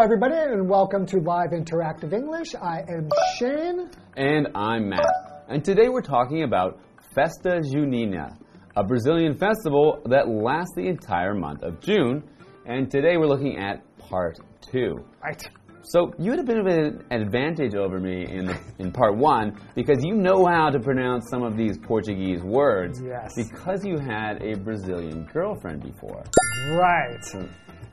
Hello, everybody, and welcome to Live Interactive English. I am Shane. And I'm Matt. And today we're talking about Festa Junina, a Brazilian festival that lasts the entire month of June. And today we're looking at part two. Right. So you had a bit of an advantage over me in the, in part one because you know how to pronounce some of these Portuguese words. Yes. Because you had a Brazilian girlfriend before. Right. Hmm.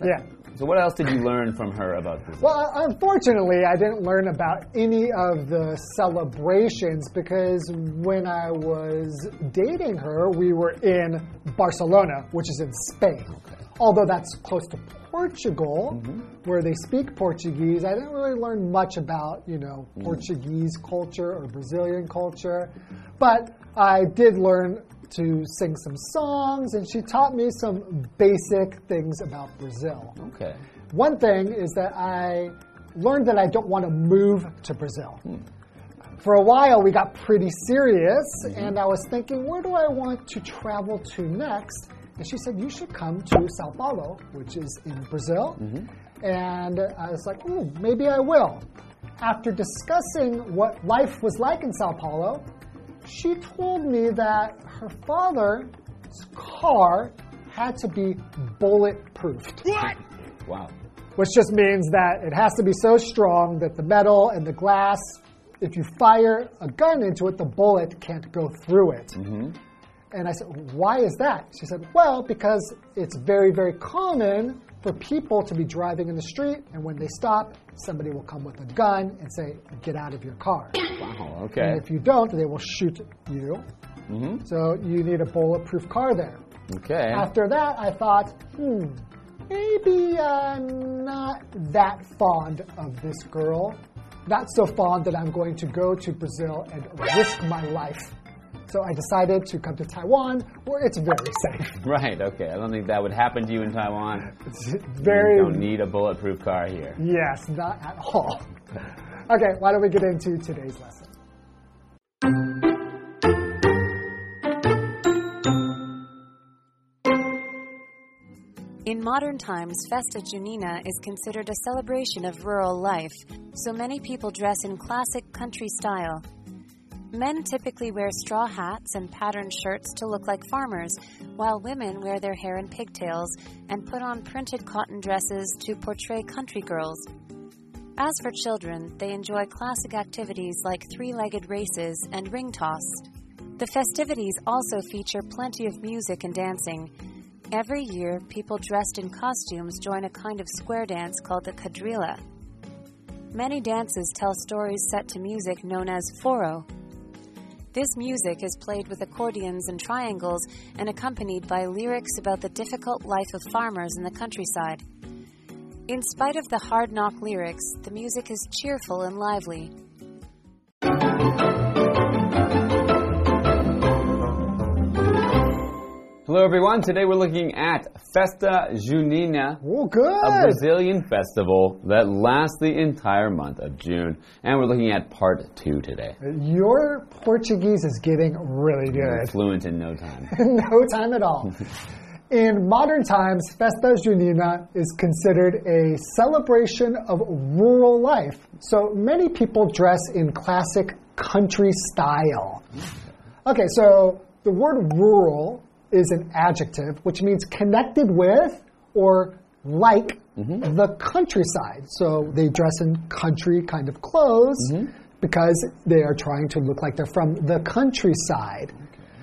Yeah. So what else did you learn from her about Brazil? Well, uh, unfortunately, I didn't learn about any of the celebrations because when I was dating her, we were in Barcelona, which is in Spain. Although that's close to Portugal, mm-hmm. where they speak Portuguese, I didn't really learn much about, you know, mm. Portuguese culture or Brazilian culture. But I did learn to sing some songs, and she taught me some basic things about Brazil. Okay. One thing is that I learned that I don't want to move to Brazil. Hmm. For a while, we got pretty serious, mm-hmm. and I was thinking, where do I want to travel to next? And she said, you should come to Sao Paulo, which is in Brazil. Mm-hmm. And I was like, maybe I will. After discussing what life was like in Sao Paulo, she told me that her father's car had to be bulletproofed. Wow. Which just means that it has to be so strong that the metal and the glass, if you fire a gun into it, the bullet can't go through it. Mm-hmm. And I said, Why is that? She said, Well, because it's very, very common for people to be driving in the street, and when they stop, somebody will come with a gun and say, Get out of your car. Wow. Okay. And if you don't, they will shoot you. So you need a bulletproof car there. Okay. After that, I thought, hmm, maybe I'm not that fond of this girl. Not so fond that I'm going to go to Brazil and risk my life. So I decided to come to Taiwan, where it's very safe. Right, okay. I don't think that would happen to you in Taiwan. It's very, You don't need a bulletproof car here. yes, not at all. Okay, why don't we get into today's lesson? In modern times, Festa Junina is considered a celebration of rural life, so many people dress in classic country style. Men typically wear straw hats and patterned shirts to look like farmers, while women wear their hair in pigtails and put on printed cotton dresses to portray country girls. As for children, they enjoy classic activities like three legged races and ring toss. The festivities also feature plenty of music and dancing. Every year, people dressed in costumes join a kind of square dance called the quadrilha. Many dances tell stories set to music known as forró. This music is played with accordions and triangles and accompanied by lyrics about the difficult life of farmers in the countryside. In spite of the hard knock lyrics, the music is cheerful and lively. Hello, everyone. Today we're looking at Festa Junina, Oh, a. Brazilian festival that lasts the entire month of June. And we're looking at part two today. Your Portuguese is getting really good. Fluent in no time. no time at all. In modern times, Festa Junina is considered a celebration of rural life. So many people dress in classic country style. Okay, so the word rural is an adjective which means connected with or like mm-hmm. the countryside. So they dress in country kind of clothes mm-hmm. because they are trying to look like they're from the countryside.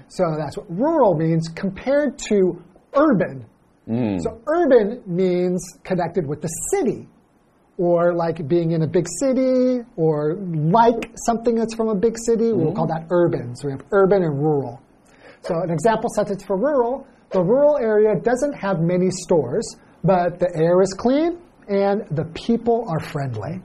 So that's what rural means compared to urban. Mm. So urban means connected with the city or like being in a big city or like something that's from a big city. We'll mm-hmm. call that urban. So we have urban and rural. So an example sentence for rural, the rural area doesn't have many stores, but the air is clean and the people are friendly.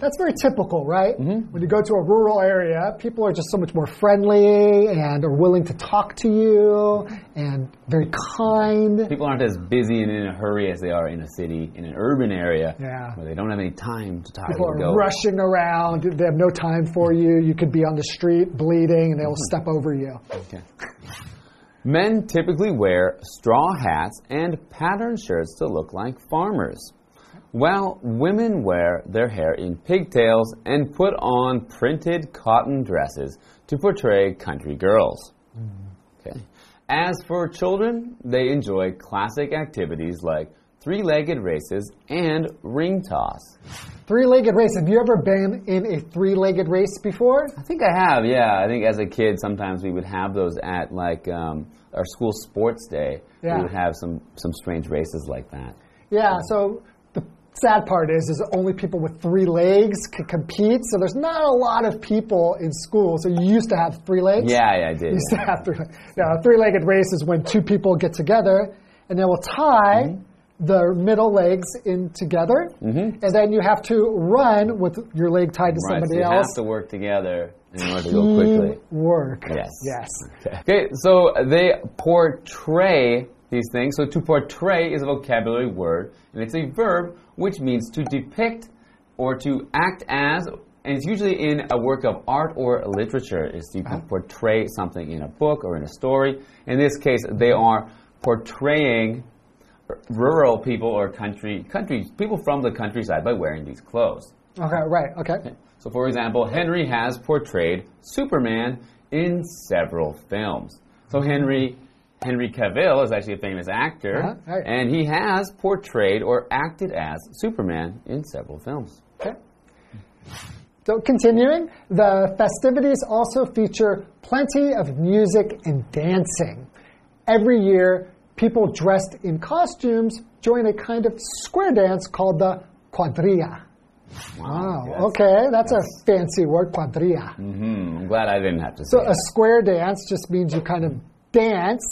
That's very typical, right? Mm-hmm. When you go to a rural area, people are just so much more friendly and are willing to talk to you and very kind. People aren't as busy and in a hurry as they are in a city, in an urban area, Yeah. where they don't have any time to talk People are go. rushing around. They have no time for mm-hmm. you. You could be on the street bleeding and they'll mm-hmm. step over you. Okay. Men typically wear straw hats and patterned shirts to look like farmers, while women wear their hair in pigtails and put on printed cotton dresses to portray country girls. Okay. As for children, they enjoy classic activities like three legged races and ring toss. Three legged race. Have you ever been in a three legged race before? I think I have, yeah. I think as a kid, sometimes we would have those at like um, our school sports day. Yeah. We would have some, some strange races like that. Yeah, so the sad part is is only people with three legs can compete. So there's not a lot of people in school. So you used to have three legs? Yeah, yeah, I did. You used to have three legs. Now, a three legged race is when two people get together and they will tie mm-hmm. their middle legs in together. Mm-hmm. And then you have to run with your leg tied to Right, so somebody you else. have to work together in order to go quickly. Work. Yes. Yes. Okay, so they portray these things. So to portray is a vocabulary word, and it's a verb which means to depict or to act as. And it's usually in a work of art or literature. Is to portray something in a book or in a story. In this case, they are portraying rural people or country country people from the countryside by wearing these clothes. Okay, right. Okay. So, for example, Henry has portrayed Superman in several films. So, Henry Henry Cavill is actually a famous actor, Uh-huh, right. and he has portrayed or acted as Superman in several films. Okay. So continuing, the festivities also feature plenty of music and dancing. Every year, people dressed in costumes join a kind of square dance called the quadrilha. Wow, yes. okay, that's a fancy word, quadrilha. hmm I'm glad I didn't have to say So a square dance just means you kind of dance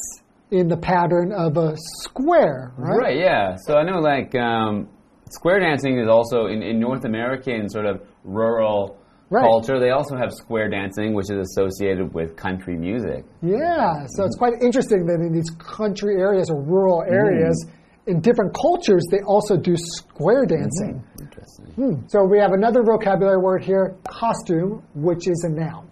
in the pattern of a square, right? Right, yeah. So I know, like, um, square dancing is also in, in North American sort of rural Right. culture. They also have square dancing, which is associated with country music. Yeah, so it's quite interesting that in these country areas or rural areas, in different cultures, they also do square dancing. Interesting. Hmm. So we have another vocabulary word here costume, which is a noun.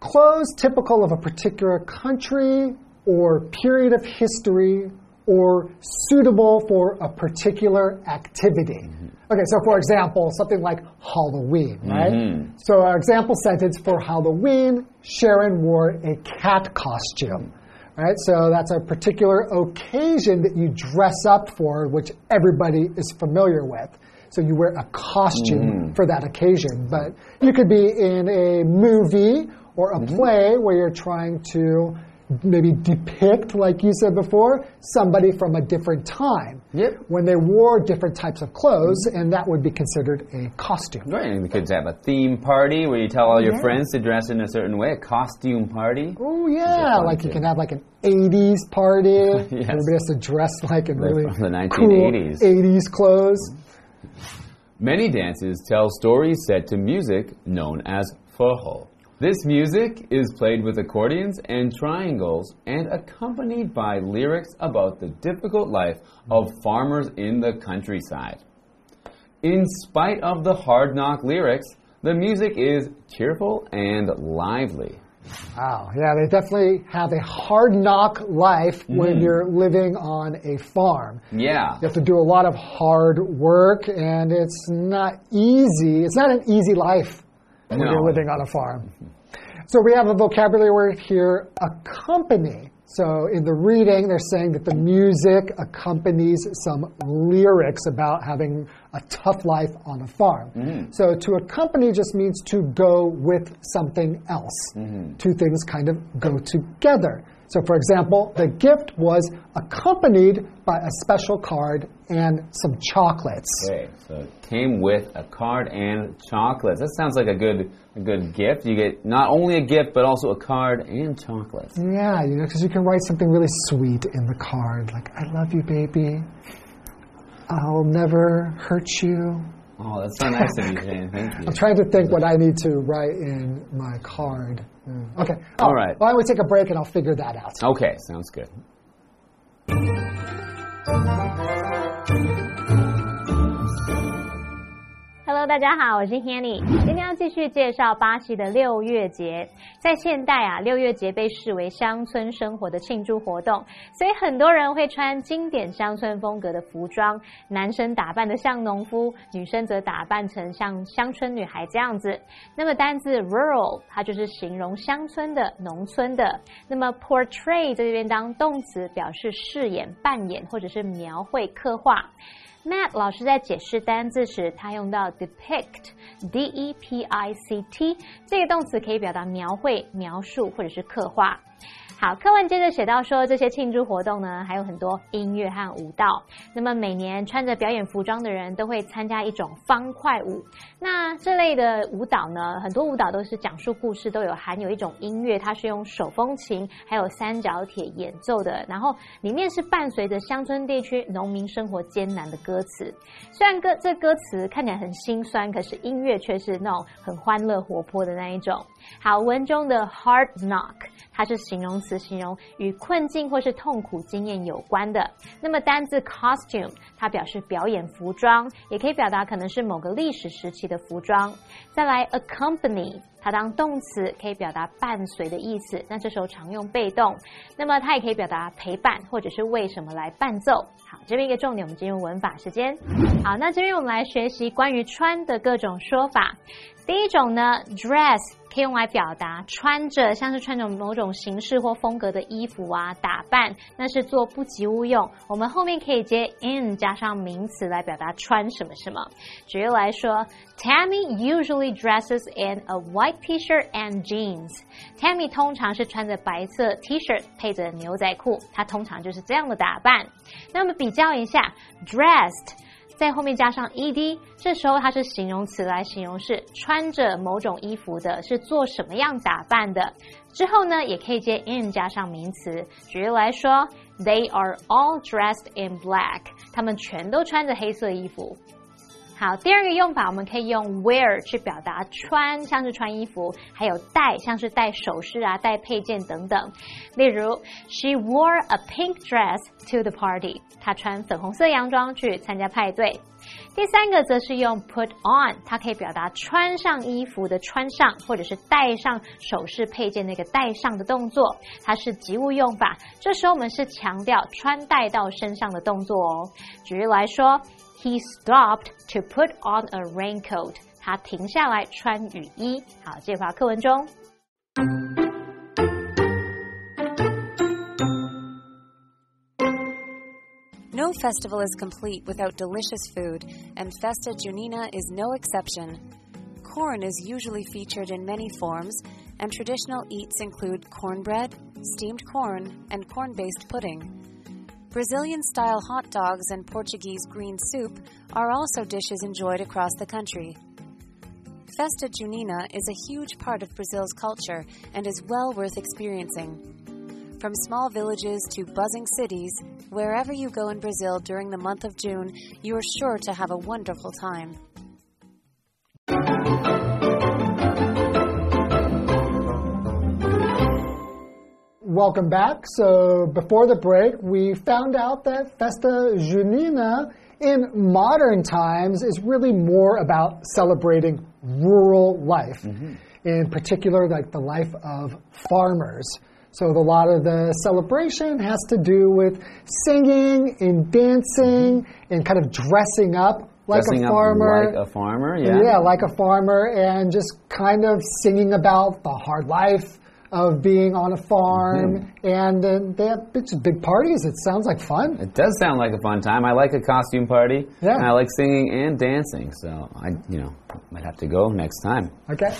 Clothes typical of a particular country or period of history or suitable for a particular activity. Mm-hmm. Okay, so for example, something like Halloween, mm-hmm. right? So, our example sentence for Halloween Sharon wore a cat costume. Right, so that's a particular occasion that you dress up for, which everybody is familiar with. So you wear a costume mm-hmm. for that occasion. But you could be in a movie or a mm-hmm. play where you're trying to maybe depict, like you said before, somebody from a different time. Yep. When they wore different types of clothes, mm-hmm. and that would be considered a costume. Right, and the kids have a theme party where you tell all your Yeah. friends to dress in a certain way, a costume party. Oh yeah, like you can have like an '80s party. Yes. Everybody has to dress like in really from the cool '80s clothes. Many dances tell stories set to music known as forró. This music is played with accordions and triangles and accompanied by lyrics about the difficult life of farmers in the countryside. In spite of the hard knock lyrics, the music is cheerful and lively. Wow, yeah, they definitely have a hard knock life Mm. when you're living on a farm. Yeah. You have to do a lot of hard work, and it's not easy. It's not an easy life when No. you're living on a farm. So we have a vocabulary word here, accompany. So in the reading, they're saying that the music accompanies some lyrics about having a tough life on a farm. Mm-hmm. So to accompany just means to go with something else. Mm-hmm. Two things kind of go together. So for example, the gift was accompanied by a special card and some chocolates. Okay, so it came with a card and chocolates. That sounds like a good a good gift. You get not only a gift but also a card and chocolates. Yeah, you know, because you can write something really sweet in the card, like "I love you, baby. I'll never hurt you." Oh, that's so nice of you, Shane. Thank you. I'm trying to think what I need to write in my card. Okay. Oh, All right. Why don't we take a break and I'll figure that out. Okay, sounds good. Hello，大家好，我是 Hanny。今天要继续介绍巴西的六月节。在现代啊，六月节被视为乡村生活的庆祝活动，所以很多人会穿经典乡村风格的服装，男生打扮的像农夫，女生则打扮成像乡村女孩这样子。那么单字 rural 它就是形容乡村的、农村的。那么 portray 在这边当动词，表示饰演、扮演或者是描绘、刻画。Matt 老师在解释单字时，他用到 depict，d e p i c t 这个动词可以表达描绘、描述或者是刻画。好，课文接着写到说，这些庆祝活动呢，还有很多音乐和舞蹈。那么每年穿着表演服装的人都会参加一种方块舞。那这类的舞蹈呢，很多舞蹈都是讲述故事，都有含有一种音乐，它是用手风琴还有三角铁演奏的。然后里面是伴随着乡村地区农民生活艰难的歌词。虽然歌这歌词看起来很心酸，可是音乐却是那种很欢乐活泼的那一种。好，文中的 hard knock。它是形容词词，形容与困境或是痛苦经验有关的。那么单字 costume，它表示表演服装，也可以表达可能是某个历史时期的服装。再来 accompany，它当动词可以表达伴随的意思，那这时候常用被动。那么它也可以表达陪伴或者是为什么来伴奏。好，这边一个重点，我们进入文法时间。好，那这边我们来学习关于穿的各种说法。第一种呢，dress。可以用来表达穿着，像是穿着某种形式或风格的衣服啊，打扮，那是做不及物用。我们后面可以接 in 加上名词来表达穿什么什么。举例来说，Tammy usually dresses in a white T-shirt and jeans。Tammy 通常是穿着白色 T-shirt 配着牛仔裤，她通常就是这样的打扮。那么比较一下，dressed。在后面加上 ed，这时候它是形容词来形容是穿着某种衣服的，是做什么样打扮的。之后呢，也可以接 in 加上名词。举例来说，They are all dressed in black，他们全都穿着黑色衣服。好，第二个用法，我们可以用 wear 去表达穿，像是穿衣服；还有戴，像是戴首饰啊、戴配件等等。例如，She wore a pink dress to the party。她穿粉红色洋装去参加派对。第三个则是用 put on，它可以表达穿上衣服的穿上，或者是戴上首饰配件那个戴上的动作。它是及物用法，这时候我们是强调穿戴到身上的动作哦。举例来说。He stopped to put on a raincoat. 他停下来穿雨衣。好，这句话课文中。No festival is complete without delicious food, and Festa Junina is no exception. Corn is usually featured in many forms, and traditional eats include cornbread, steamed corn, and corn based pudding. Brazilian style hot dogs and Portuguese green soup are also dishes enjoyed across the country. Festa Junina is a huge part of Brazil's culture and is well worth experiencing. From small villages to buzzing cities, wherever you go in Brazil during the month of June, you are sure to have a wonderful time. Welcome back. So, before the break, we found out that Festa Junina in modern times is really more about celebrating rural life, mm -hmm. in particular, like the life of farmers. So, a lot of the celebration has to do with singing and dancing mm -hmm. and kind of dressing up like dressing a farmer. like a farmer, yeah. Yeah, like a farmer, and just kind of singing about the hard life of being on a farm, mm -hmm. and uh, they have big, big parties. It sounds like fun. It does sound like a fun time. I like a costume party. Yeah. I like singing and dancing, so I, you know, might have to go next time. Okay.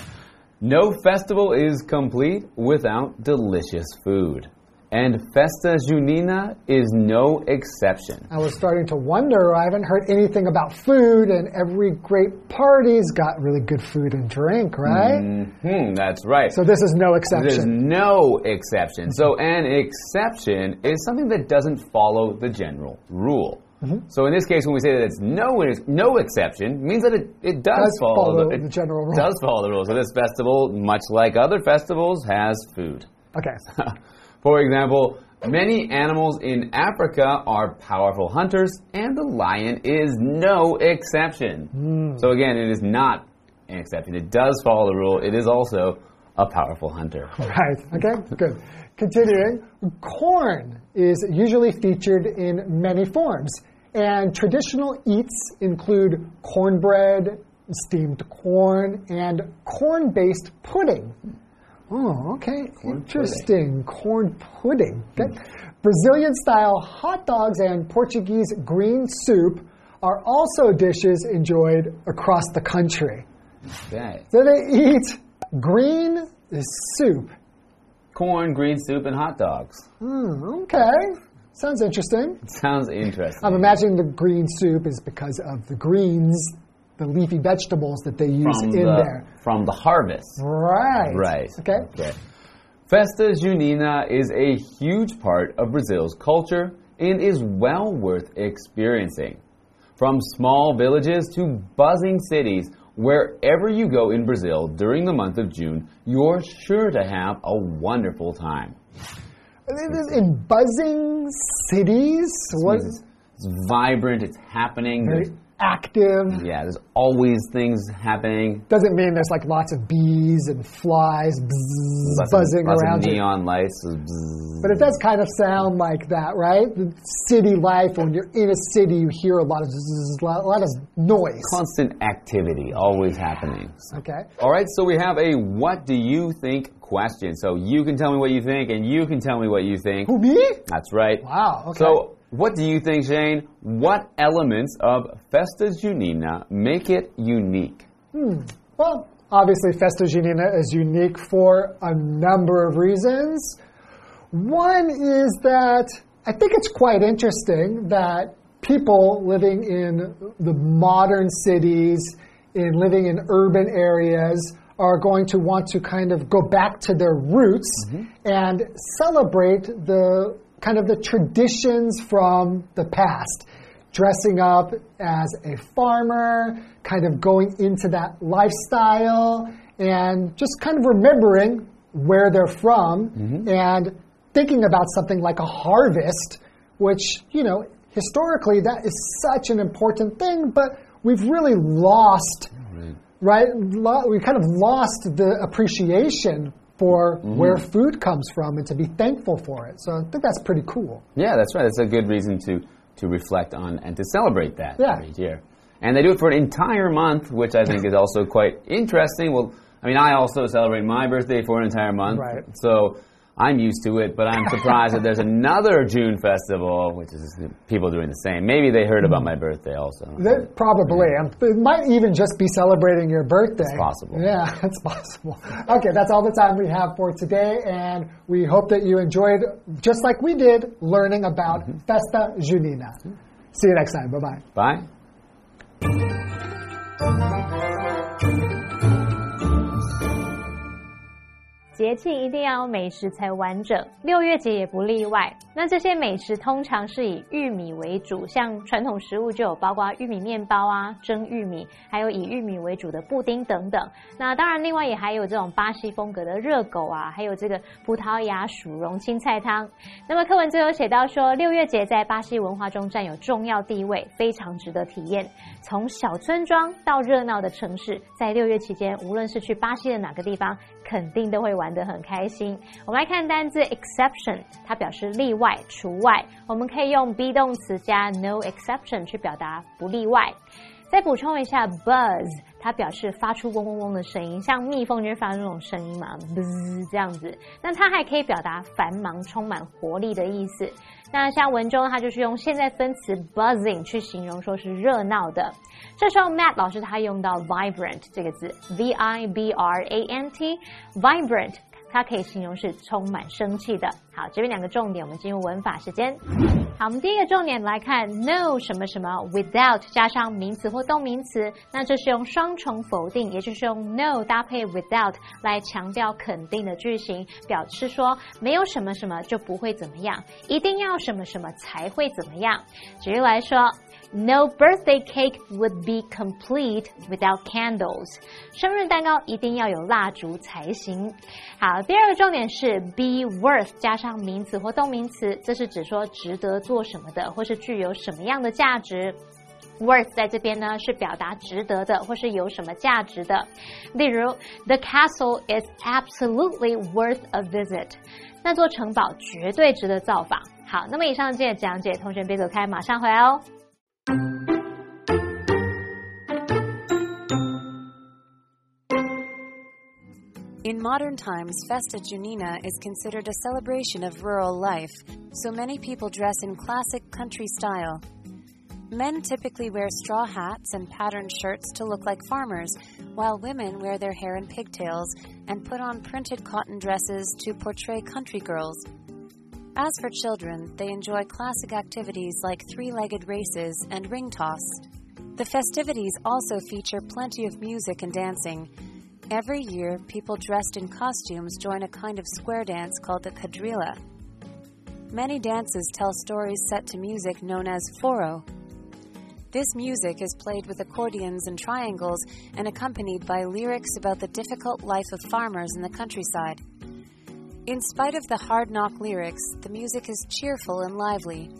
No festival is complete without delicious food. And Festa Junina is no exception. I was starting to wonder, I haven't heard anything about food, and every great party's got really good food and drink, right? Mm -hmm, that's right. So this is no exception. There's no exception. So an exception is something that doesn't follow the general rule. Mm -hmm. So in this case, when we say that it's no no exception, means that it, it does, does follow, follow the, the, general rule. Does follow the rules. So this festival, much like other festivals, has food. Okay. For example, Many animals in Africa are powerful hunters, and the lion is no exception. So, again, it is not an exception. It does follow the rule. It is also a powerful hunter. Right. Okay, good. Continuing, corn is usually featured in many forms, and traditional eats include cornbread, steamed corn, and corn based pudding. Oh, okay. Interesting. Corn pudding. Okay. Brazilian style hot dogs and Portuguese green soup are also dishes enjoyed across the country. Okay. So they eat green soup. Corn, green soup, and hot dogs. Hmm, okay. Sounds interesting. Sounds interesting. I'm imagining the green soup is because of the greens, the leafy vegetables that they use from in the, there. From the harvest. Right. Right. Okay. Okay. Festa Junina is a huge part of Brazil's culture and is well worth experiencing. From small villages to buzzing cities, wherever you go in Brazil during the month of June, you're sure to have a wonderful time. In buzzing cities, what? It's, it's vibrant, it's happening. There's, active. yeah, there's always things happening. Doesn't mean there's like lots of bees and flies bzzz, Lots buzzing of, lots around of you. neon lights. bzzz. But it does kind of sound like that, right? The city life, when you're in a city, you hear a lot of zzz, a lot of noise. constant activity always happening. Okay. All right, so we have a what do you think question. So you can tell me what you think, and you can tell me what you think. Who, me? That's right. Wow, okay. So, what do you think, Shane? What elements of Festa Junina make it unique? Hmm. Well, obviously, Festa Junina is unique for a number of reasons. One is that I think it's quite interesting that people living in the modern cities, in living in urban areas, are going to want to kind of go back to their roots mm-hmm. and celebrate the kind of the traditions from the past dressing up as a farmer, kind of going into that lifestyle, and just kind of remembering where they're from mm-hmm. and thinking about something like a harvest, which, you know, historically that is such an important thing, but we've really lost, right? Lo- we kind of lost the appreciation for mm-hmm. Mm-hmm. where food comes from and to be thankful for it. So I think that's pretty cool. Yeah, that's right. That's a good reason to to reflect on and to celebrate that Yeah. every year. And they do it for an entire month, which I think is also quite interesting. Well, I mean, I also celebrate my birthday for an entire month, Right. so I'm used to it. But I'm surprised that there's another June festival, which is people doing the same. Maybe they heard about my birthday also. That, probably. Um, It might even just be celebrating your birthday. It's possible. Yeah, it's possible. Okay, that's all the time we have for today, and we hope that you enjoyed, just like we did, learning about Festa Junina. See you next time. Bye bye. Bye. 节庆一定要有美食才完整，六月节也不例外。那这些美食通常是以玉米为主，像传统食物就有包括玉米面包啊、蒸玉米，还有以玉米为主的布丁等等。那当然，另外也还有这种巴西风格的热狗啊，还有这个葡萄牙薯蓉青菜汤。那么课文最后写到说，六月节在巴西文化中占有重要地位，非常值得体验。从小村庄到热闹的城市，在六月期间，无论是去巴西的哪个地方，肯定都会玩得很开心。我们来看单字 exception，它表示例外、除外。我们可以用 be 动词加 no exception 去表达不例外。再补充一下，buzz 它表示发出嗡嗡嗡的声音，像蜜蜂就会发出那种声音嘛，buzz 这样子。那它还可以表达繁忙、充满活力的意思。那像文中，它就是用现在分词 buzzing 去形容说是热闹的。这时候 Matt 老师他用到 vibrant 这个字，v i b r a n t，vibrant 它可以形容是充满生气的。好，这边两个重点，我们进入文法时间。好，我们第一个重点来看 no 什么什么 without 加上名词或动名词，那这是用双重否定，也就是用 no 搭配 without 来强调肯定的句型，表示说没有什么什么就不会怎么样，一定要什么什么才会怎么样。举例来说。No birthday cake would be complete without candles。生日蛋糕一定要有蜡烛才行。好，第二个重点是 be worth 加上名词或动名词，这是指说值得做什么的，或是具有什么样的价值。Worth 在这边呢是表达值得的，或是有什么价值的。例如，The castle is absolutely worth a visit。那座城堡绝对值得造访。好，那么以上这些讲解，同学别走开，马上回来哦。In modern times, Festa Junina is considered a celebration of rural life, so many people dress in classic country style. Men typically wear straw hats and patterned shirts to look like farmers, while women wear their hair in pigtails and put on printed cotton dresses to portray country girls. As for children, they enjoy classic activities like three legged races and ring toss. The festivities also feature plenty of music and dancing. Every year, people dressed in costumes join a kind of square dance called the quadrilha. Many dances tell stories set to music known as forró, this music is played with accordions and triangles and accompanied by lyrics about the difficult life of farmers in the countryside. In spite of the hard knock lyrics, the music is cheerful and lively.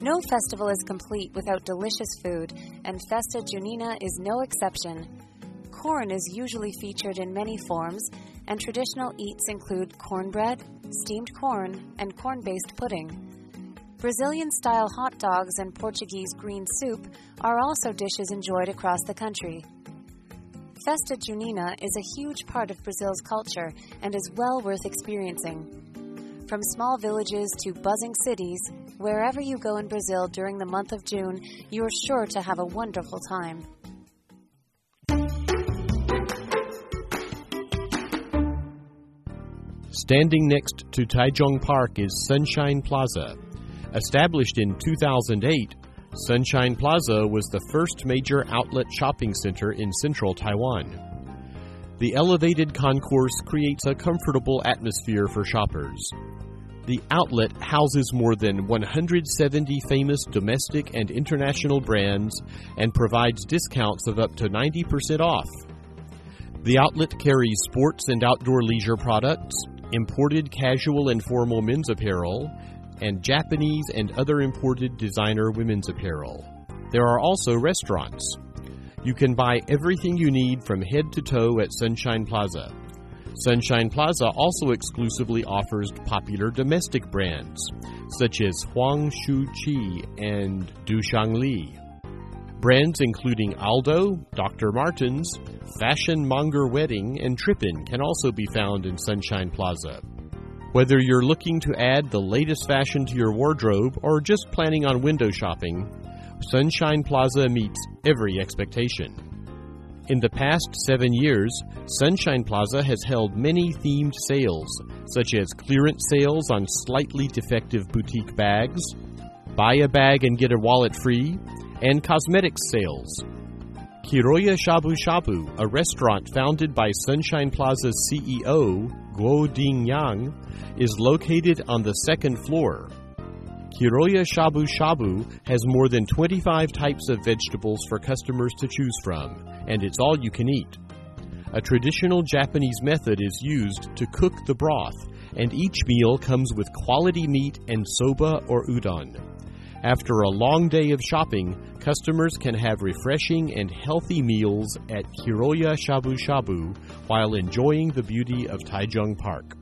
No festival is complete without delicious food, and Festa Junina is no exception. Corn is usually featured in many forms, and traditional eats include cornbread, steamed corn, and corn based pudding. Brazilian style hot dogs and Portuguese green soup are also dishes enjoyed across the country. Festa Junina is a huge part of Brazil's culture and is well worth experiencing. From small villages to buzzing cities, wherever you go in Brazil during the month of June, you are sure to have a wonderful time. Standing next to Taichung Park is Sunshine Plaza, Established in 2008, Sunshine Plaza was the first major outlet shopping center in central Taiwan. The elevated concourse creates a comfortable atmosphere for shoppers. The outlet houses more than 170 famous domestic and international brands and provides discounts of up to 90% off. The outlet carries sports and outdoor leisure products, imported casual and formal men's apparel, and Japanese and other imported designer women's apparel. There are also restaurants. You can buy everything you need from head to toe at Sunshine Plaza. Sunshine Plaza also exclusively offers popular domestic brands, such as Huang Shu Qi and Dushang Li. Brands including Aldo, Dr. Martens, Fashion Monger Wedding, and Trippin can also be found in Sunshine Plaza. Whether you're looking to add the latest fashion to your wardrobe or just planning on window shopping, Sunshine Plaza meets every expectation. In the past seven years, Sunshine Plaza has held many themed sales, such as clearance sales on slightly defective boutique bags, buy a bag and get a wallet free, and cosmetics sales. Kiroya Shabu Shabu, a restaurant founded by Sunshine Plaza's CEO, Guo Dingyang, is located on the second floor. Kiroya Shabu Shabu has more than 25 types of vegetables for customers to choose from, and it's all you can eat. A traditional Japanese method is used to cook the broth, and each meal comes with quality meat and soba or udon. After a long day of shopping, customers can have refreshing and healthy meals at Kiroya Shabu Shabu while enjoying the beauty of Taichung Park.